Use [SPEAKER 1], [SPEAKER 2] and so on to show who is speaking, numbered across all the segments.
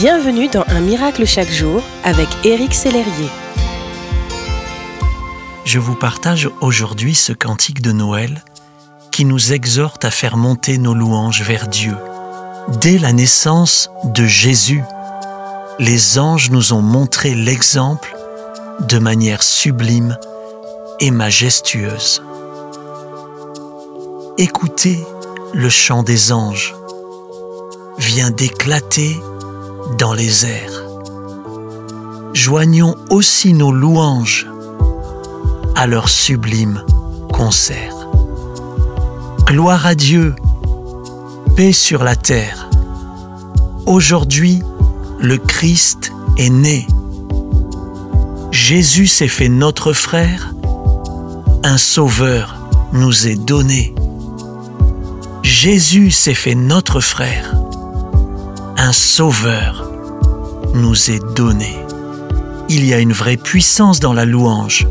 [SPEAKER 1] Bienvenue dans Un miracle chaque jour avec Éric Sellerier.
[SPEAKER 2] Je vous partage aujourd'hui ce cantique de Noël qui nous exhorte à faire monter nos louanges vers Dieu. Dès la naissance de Jésus, les anges nous ont montré l'exemple de manière sublime et majestueuse. Écoutez le chant des anges vient d'éclater dans les airs. Joignons aussi nos louanges à leur sublime concert. Gloire à Dieu, paix sur la terre. Aujourd'hui, le Christ est né. Jésus s'est fait notre frère, un sauveur nous est donné. Jésus s'est fait notre frère, un sauveur nous est donné. Il y a une vraie puissance dans la louange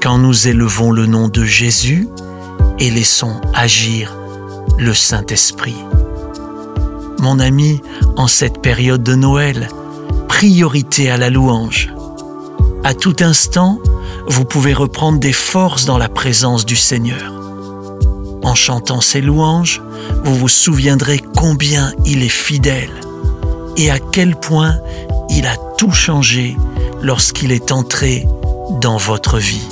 [SPEAKER 2] quand nous élevons le nom de Jésus et laissons agir le Saint-Esprit. Mon ami, en cette période de Noël, priorité à la louange. À tout instant, vous pouvez reprendre des forces dans la présence du Seigneur. En chantant ces louanges, vous vous souviendrez combien il est fidèle et à quel point il a tout changé lorsqu'il est entré dans votre vie.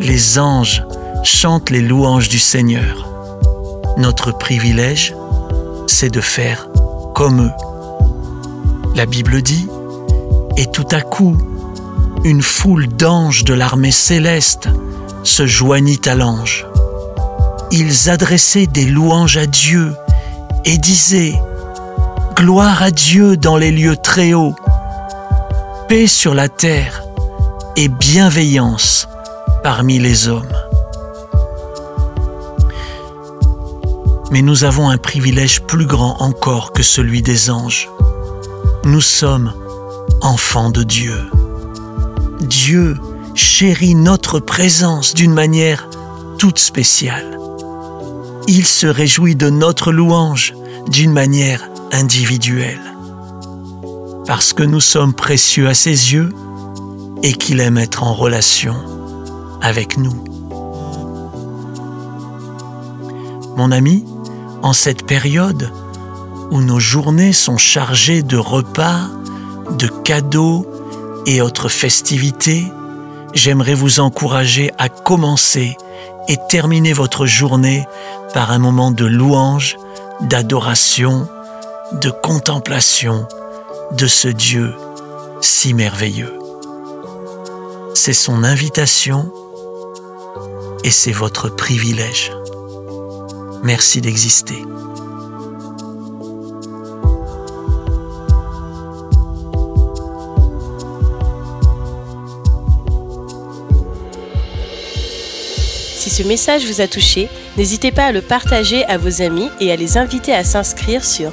[SPEAKER 2] Les anges chantent les louanges du Seigneur. Notre privilège, c'est de faire comme eux. La Bible dit, et tout à coup, une foule d'anges de l'armée céleste se joignit à l'ange. Ils adressaient des louanges à Dieu et disaient, Gloire à Dieu dans les lieux très hauts, paix sur la terre et bienveillance parmi les hommes. Mais nous avons un privilège plus grand encore que celui des anges. Nous sommes enfants de Dieu. Dieu chérit notre présence d'une manière toute spéciale. Il se réjouit de notre louange d'une manière individuelle. Parce que nous sommes précieux à ses yeux et qu'il aime être en relation avec nous. Mon ami, en cette période où nos journées sont chargées de repas, de cadeaux et autres festivités, j'aimerais vous encourager à commencer et terminer votre journée par un moment de louange, d'adoration, de contemplation de ce Dieu si merveilleux. C'est son invitation et c'est votre privilège. Merci d'exister.
[SPEAKER 1] Si ce message vous a touché, n'hésitez pas à le partager à vos amis et à les inviter à s'inscrire sur